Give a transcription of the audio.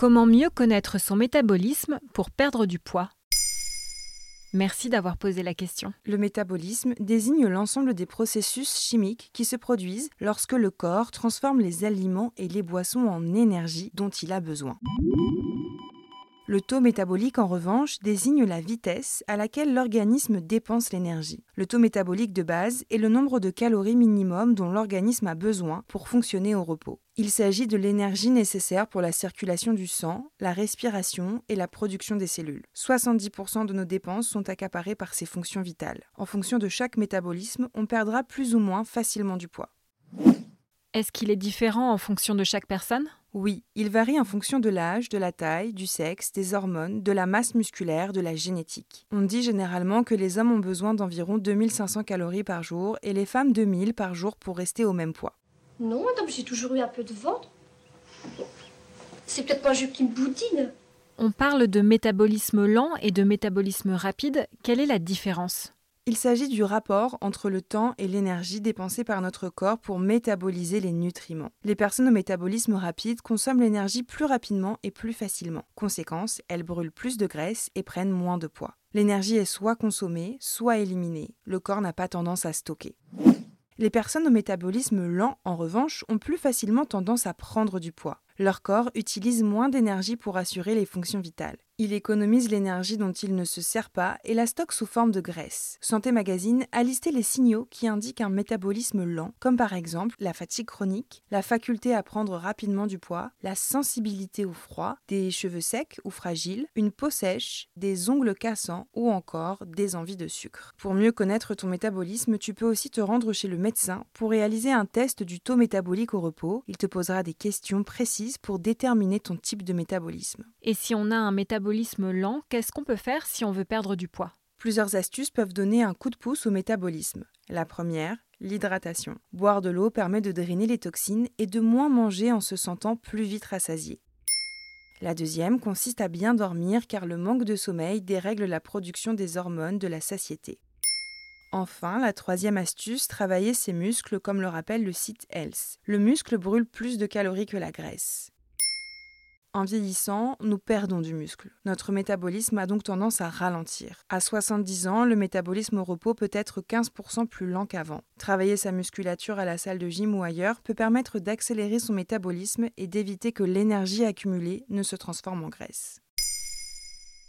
Comment mieux connaître son métabolisme pour perdre du poids? Merci d'avoir posé la question. Le métabolisme désigne l'ensemble des processus chimiques qui se produisent lorsque le corps transforme les aliments et les boissons en énergie dont il a besoin. Le taux métabolique, en revanche, désigne la vitesse à laquelle l'organisme dépense l'énergie. Le taux métabolique de base est le nombre de calories minimum dont l'organisme a besoin pour fonctionner au repos. Il s'agit de l'énergie nécessaire pour la circulation du sang, la respiration et la production des cellules. 70% de nos dépenses sont accaparées par ces fonctions vitales. En fonction de chaque métabolisme, on perdra plus ou moins facilement du poids. Est-ce qu'il est différent en fonction de chaque personne? Oui, il varie en fonction de l'âge, de la taille, du sexe, des hormones, de la masse musculaire, de la génétique. On dit généralement que les hommes ont besoin d'environ 2500 calories par jour et les femmes 2000 par jour pour rester au même poids. Non, madame, j'ai toujours eu un peu de ventre. C'est peut-être pas un jus qui me boudine. On parle de métabolisme lent et de métabolisme rapide. Quelle est la différence? Il s'agit du rapport entre le temps et l'énergie dépensée par notre corps pour métaboliser les nutriments. Les personnes au métabolisme rapide consomment l'énergie plus rapidement et plus facilement. Conséquence, elles brûlent plus de graisse et prennent moins de poids. L'énergie est soit consommée, soit éliminée. Le corps n'a pas tendance à stocker. Les personnes au métabolisme lent, en revanche, ont plus facilement tendance à prendre du poids. Leur corps utilise moins d'énergie pour assurer les fonctions vitales. Il économise l'énergie dont il ne se sert pas et la stocke sous forme de graisse. Santé Magazine a listé les signaux qui indiquent un métabolisme lent, comme par exemple la fatigue chronique, la faculté à prendre rapidement du poids, la sensibilité au froid, des cheveux secs ou fragiles, une peau sèche, des ongles cassants ou encore des envies de sucre. Pour mieux connaître ton métabolisme, tu peux aussi te rendre chez le médecin pour réaliser un test du taux métabolique au repos. Il te posera des questions précises pour déterminer ton type de métabolisme. Et si on a un métabolisme lent, qu'est-ce qu'on peut faire si on veut perdre du poids? Plusieurs astuces peuvent donner un coup de pouce au métabolisme. La première, l'hydratation. Boire de l'eau permet de drainer les toxines et de moins manger en se sentant plus vite rassasié. La deuxième consiste à bien dormir car le manque de sommeil dérègle la production des hormones de la satiété. Enfin, la troisième astuce, travailler ses muscles comme le rappelle le site Health. Le muscle brûle plus de calories que la graisse. En vieillissant, nous perdons du muscle. Notre métabolisme a donc tendance à ralentir. À 70 ans, le métabolisme au repos peut être 15% plus lent qu'avant. Travailler sa musculature à la salle de gym ou ailleurs peut permettre d'accélérer son métabolisme et d'éviter que l'énergie accumulée ne se transforme en graisse.